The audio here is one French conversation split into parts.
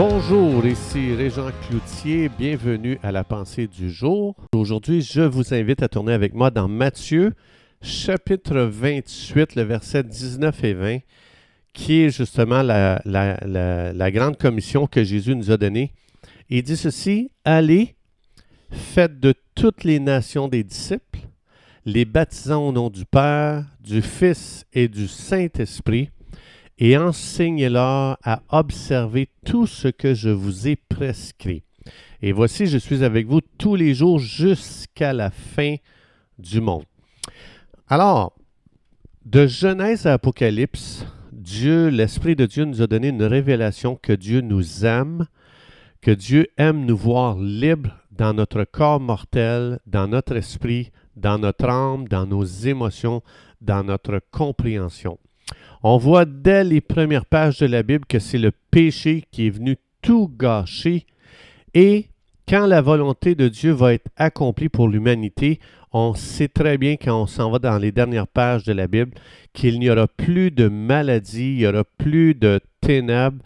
Bonjour, ici Régent Cloutier, bienvenue à la pensée du jour. Aujourd'hui, je vous invite à tourner avec moi dans Matthieu, chapitre 28, le verset 19 et 20, qui est justement la, la grande commission que Jésus nous a donnée. Il dit ceci, Allez, faites de toutes les nations des disciples, les baptisant au nom du Père, du Fils et du Saint-Esprit, et enseignez-leur à observer tout ce que je vous ai prescrit. Et voici, je suis avec vous tous les jours jusqu'à la fin du monde. Alors, de Genèse à Apocalypse, Dieu, l'Esprit de Dieu nous a donné une révélation que Dieu nous aime, que Dieu aime nous voir libres dans notre corps mortel, dans notre esprit, dans notre âme, dans nos émotions, dans notre compréhension. On voit dès les premières pages de la Bible que c'est le péché qui est venu tout gâcher et quand la volonté de Dieu va être accomplie pour l'humanité, on sait très bien quand on s'en va dans les dernières pages de la Bible qu'il n'y aura plus de maladie, il n'y aura plus de ténèbres,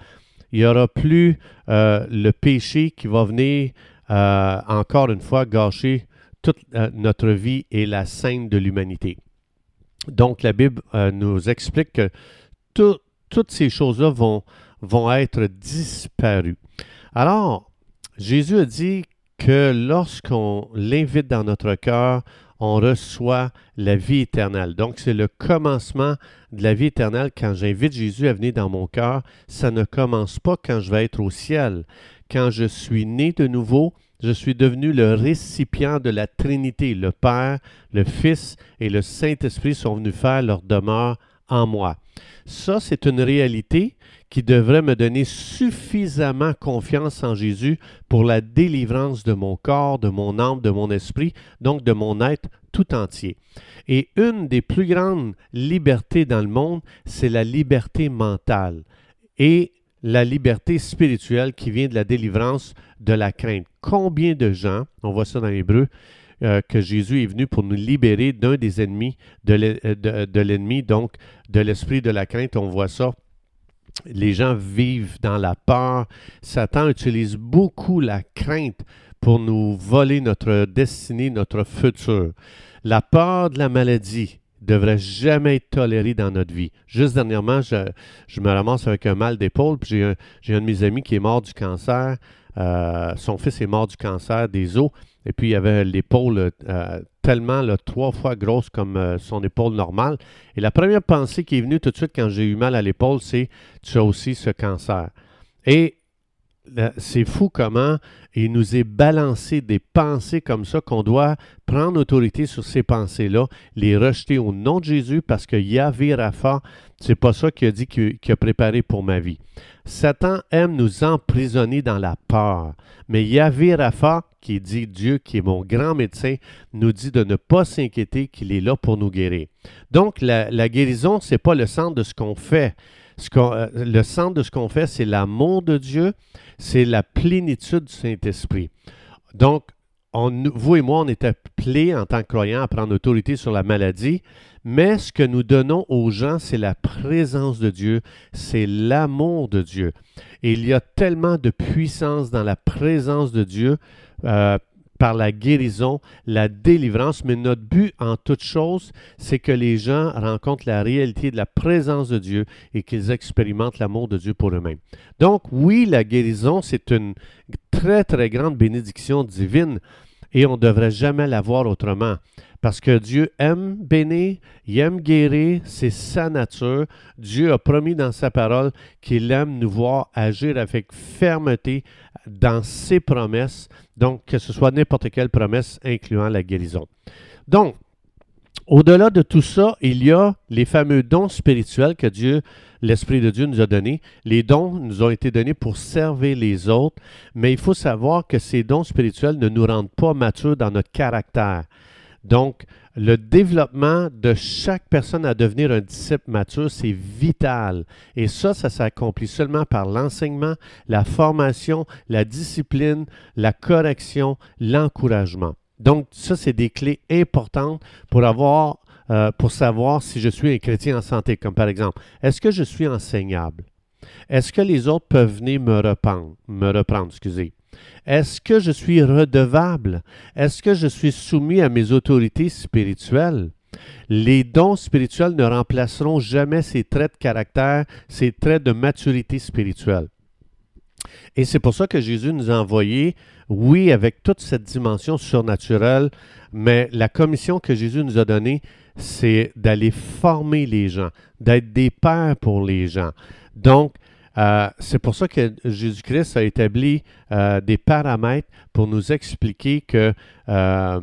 il n'y aura plus euh, le péché qui va venir euh, encore une fois gâcher toute euh, notre vie et la scène de l'humanité. Donc, la Bible euh, nous explique que toutes ces choses-là vont, vont être disparues. Alors, Jésus a dit que lorsqu'on l'invite dans notre cœur, on reçoit la vie éternelle. Donc, c'est le commencement de la vie éternelle. Quand j'invite Jésus à venir dans mon cœur, ça ne commence pas quand je vais être au ciel. Quand je suis né de nouveau, je suis devenu le récipient de la Trinité. Le Père, le Fils et le Saint-Esprit sont venus faire leur demeure en moi. Ça, c'est une réalité qui devrait me donner suffisamment confiance en Jésus pour la délivrance de mon corps, de mon âme, de mon esprit, donc de mon être tout entier. Et une des plus grandes libertés dans le monde, c'est la liberté mentale. Et la liberté spirituelle qui vient de la délivrance de la crainte. Combien de gens, on voit ça dans l'Hébreu, euh, que Jésus est venu pour nous libérer d'un des ennemis de l'ennemi, donc de l'esprit de la crainte. On voit ça. Les gens vivent dans la peur. Satan utilise beaucoup la crainte pour nous voler notre destinée, notre futur. La peur de la maladie, devrait jamais être toléré dans notre vie. Juste dernièrement, je, me ramasse avec un mal d'épaule, puis j'ai un, un, de mes amis qui est mort du cancer. Euh, son fils est mort du cancer des os, et puis il avait l'épaule euh, tellement trois fois grosse comme euh, son épaule normale. Et la première pensée qui est venue tout de suite quand j'ai eu mal à l'épaule, c'est tu as aussi ce cancer. Et c'est fou comment il nous est balancé des pensées comme ça qu'on doit prendre autorité sur ces pensées-là, les rejeter au nom de Jésus parce que Yahvé Rapha, c'est pas ça qu'il a dit qu'il a préparé pour ma vie. Satan aime nous emprisonner dans la peur, mais Yahvé Rapha, qui dit Dieu, qui est mon grand médecin, nous dit de ne pas s'inquiéter qu'il est là pour nous guérir. Donc la, la guérison, c'est pas le centre de ce qu'on fait. Euh, le centre de ce qu'on fait, c'est l'amour de Dieu, c'est la plénitude du Saint-Esprit. Donc, vous et moi, on est appelés en tant que croyants à prendre autorité sur la maladie, mais ce que nous donnons aux gens, c'est la présence de Dieu, c'est l'amour de Dieu. Et il y a tellement de puissance dans la présence de Dieu. Euh, par la guérison, la délivrance, mais notre but en toute chose, c'est que les gens rencontrent la réalité de la présence de Dieu et qu'ils expérimentent l'amour de Dieu pour eux-mêmes. Donc oui, la guérison, c'est une très, très grande bénédiction divine et on ne devrait jamais la voir autrement. Parce que Dieu aime bénir, il aime guérir, c'est sa nature. Dieu a promis dans sa parole qu'il aime nous voir agir avec fermeté dans ses promesses, donc que ce soit n'importe quelle promesse incluant la guérison. Donc, au-delà de tout ça, il y a les fameux dons spirituels que Dieu, l'Esprit de Dieu nous a donnés. Les dons nous ont été donnés pour servir les autres, mais il faut savoir que ces dons spirituels ne nous rendent pas matures dans notre caractère. Donc, le développement de chaque personne à devenir un disciple mature, c'est vital. Et ça, ça s'accomplit seulement par l'enseignement, la formation, la discipline, la correction, l'encouragement. Donc, ça, c'est des clés importantes euh, pour savoir si je suis un chrétien en santé. Comme par exemple, est-ce que je suis enseignable? Est-ce que les autres peuvent venir me reprendre? Est-ce que je suis redevable? Est-ce que je suis soumis à mes autorités spirituelles? Les dons spirituels ne remplaceront jamais ces traits de caractère, ces traits de maturité spirituelle. Et c'est pour ça que Jésus nous a envoyés, oui, avec toute cette dimension surnaturelle, mais la commission que Jésus nous a donnée, c'est d'aller former les gens, d'être des pères pour les gens. Donc, euh, c'est pour ça que Jésus-Christ a établi euh, des paramètres pour nous expliquer que euh,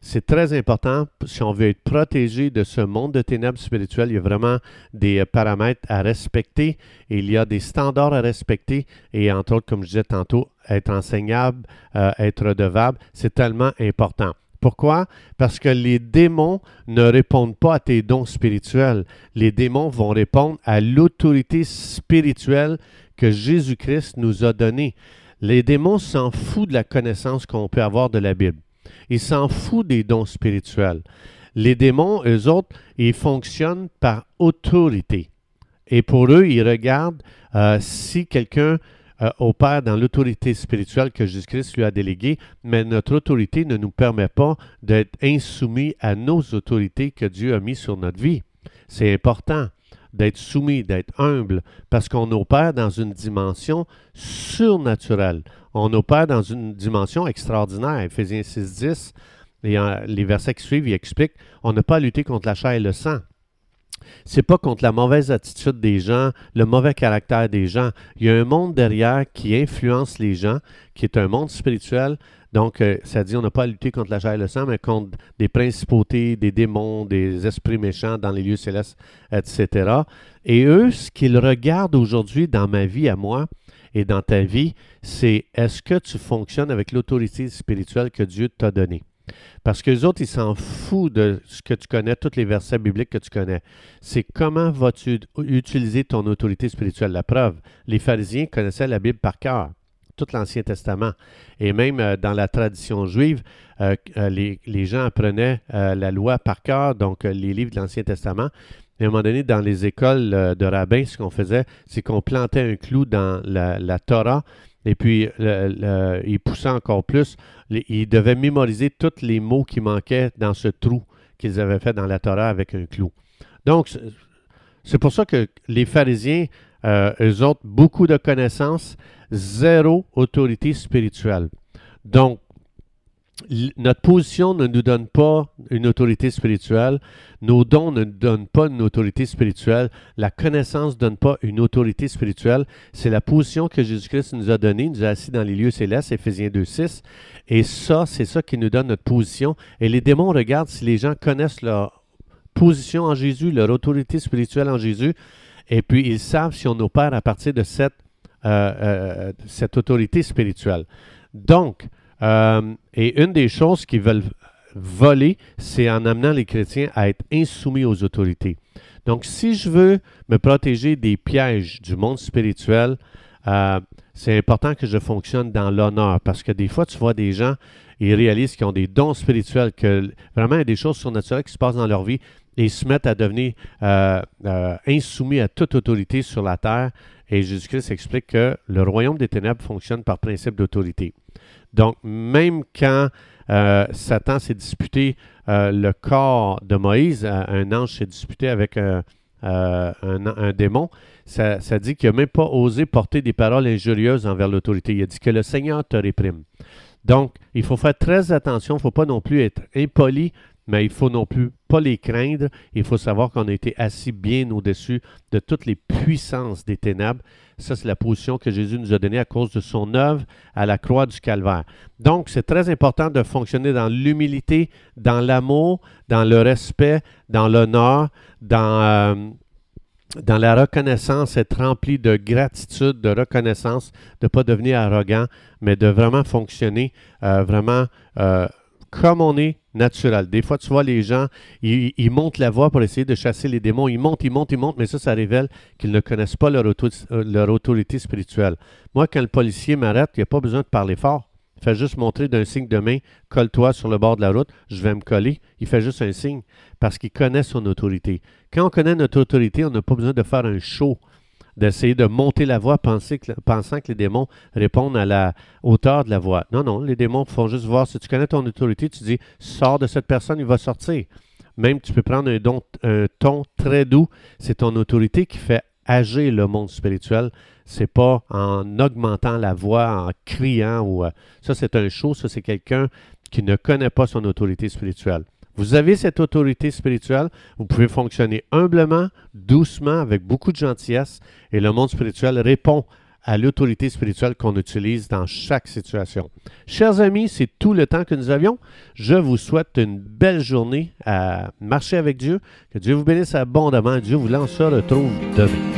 c'est très important si on veut être protégé de ce monde de ténèbres spirituelles. Il y a vraiment des paramètres à respecter il y a des standards à respecter et entre autres, comme je disais tantôt, être enseignable, être redevable, c'est tellement important. Pourquoi? Parce que les démons ne répondent pas à tes dons spirituels. Les démons vont répondre à l'autorité spirituelle que Jésus-Christ nous a donnée. Les démons s'en foutent de la connaissance qu'on peut avoir de la Bible. Ils s'en foutent des dons spirituels. Les démons, eux autres, ils fonctionnent par autorité. Et pour eux, ils regardent euh, si quelqu'un euh, opère dans l'autorité spirituelle que Jésus-Christ lui a déléguée, mais notre autorité ne nous permet pas d'être insoumis à nos autorités que Dieu a mises sur notre vie. C'est important d'être soumis, d'être humble, parce qu'on opère dans une dimension surnaturelle. On opère dans une dimension extraordinaire. Éphésiens 6, 10, et les versets qui suivent, il explique on n'a pas à lutter contre la chair et le sang c'est pas contre la mauvaise attitude des gens, le mauvais caractère des gens. Il y a un monde derrière qui influence les gens, qui est un monde spirituel. Donc, euh, ça dit, on n'a pas à lutter contre la chair et le sang, mais contre des principautés, des démons, des esprits méchants dans les lieux célestes, etc. Et eux, ce qu'ils regardent aujourd'hui dans ma vie à moi et dans ta vie, c'est est-ce que tu fonctionnes avec l'autorité spirituelle que Dieu t'a donnée? Parce que les autres, ils s'en foutent de ce que tu connais, tous les versets bibliques que tu connais. C'est comment vas-tu utiliser ton autorité spirituelle? La preuve, les pharisiens connaissaient la Bible par cœur, tout l'Ancien Testament. Et même euh, dans la tradition juive, euh, euh, les, gens apprenaient la loi par cœur, donc les livres de l'Ancien Testament. À un moment donné, dans les écoles de rabbins, ce qu'on faisait, c'est qu'on plantait un clou dans la Torah et puis, il poussait encore plus. Il devait mémoriser tous les mots qui manquaient dans ce trou qu'ils avaient fait dans la Torah avec un clou. Donc, c'est pour ça que les pharisiens, euh, eux autres, beaucoup de connaissances, zéro autorité spirituelle. Donc, notre position ne nous donne pas une autorité spirituelle, nos dons ne nous donnent pas une autorité spirituelle, la connaissance ne donne pas une autorité spirituelle. C'est la position que Jésus-Christ nous a donnée, nous a assis dans les lieux célestes, Éphésiens 2.6. Et ça, c'est ça qui nous donne notre position. Et les démons regardent si les gens connaissent leur position en Jésus, leur autorité spirituelle en Jésus, et puis ils savent si on opère à partir de cette, euh, euh, cette autorité spirituelle. Donc, euh, et une des choses qu'ils veulent voler, c'est en amenant les chrétiens à être insoumis aux autorités. Donc, si je veux me protéger des pièges du monde spirituel, euh, c'est important que je fonctionne dans l'honneur parce que des fois, tu vois des gens, ils réalisent qu'ils ont des dons spirituels, que vraiment il y a des choses surnaturelles qui se passent dans leur vie et ils se mettent à devenir euh, insoumis à toute autorité sur la terre. Et Jésus-Christ explique que le royaume des ténèbres fonctionne par principe d'autorité. Donc, même quand euh, Satan s'est disputé euh, le corps de Moïse, euh, un ange s'est disputé avec un, démon, ça, dit qu'il n'a même pas osé porter des paroles injurieuses envers l'autorité. Il a dit que le Seigneur te réprime. Donc, il faut faire très attention, il ne faut pas non plus être impoli mais il faut non plus pas les craindre. Il faut savoir qu'on a été assis bien au-dessus de toutes les puissances des ténèbres. Ça, c'est la position que Jésus nous a donnée à cause de son œuvre à la croix du calvaire. Donc, c'est très important de fonctionner dans l'humilité, dans l'amour, dans le respect, dans l'honneur, dans, euh, dans la reconnaissance, être rempli de gratitude, de reconnaissance, de ne pas devenir arrogant, mais de vraiment fonctionner euh, vraiment euh, comme on est naturel. Des fois, tu vois, les gens, ils, montent la voie pour essayer de chasser les démons. Ils montent, ils montent, ils montent, mais ça, ça révèle qu'ils ne connaissent pas leur, euh, autorité spirituelle. Moi, quand le policier m'arrête, il n'y a pas besoin de parler fort. Il fait juste montrer d'un signe de main, colle-toi sur le bord de la route, je vais me coller. Il fait juste un signe parce qu'il connaît son autorité. Quand on connaît notre autorité, on n'a pas besoin de faire un show d'essayer de monter la voix pensant que les démons répondent à la hauteur de la voix. Non, non, les démons font juste voir si tu connais ton autorité, tu dis sors de cette personne, il va sortir. Même tu peux prendre un, ton très doux, c'est ton autorité qui fait agir le monde spirituel. C'est pas en augmentant la voix, en criant ou euh, ça c'est un show, ça c'est quelqu'un qui ne connaît pas son autorité spirituelle. Vous avez cette autorité spirituelle, vous pouvez fonctionner humblement, doucement, avec beaucoup de gentillesse, et le monde spirituel répond à l'autorité spirituelle qu'on utilise dans chaque situation. Chers amis, c'est tout le temps que nous avions. Je vous souhaite une belle journée à marcher avec Dieu. Que Dieu vous bénisse abondamment. Dieu vous lance se retrouve demain.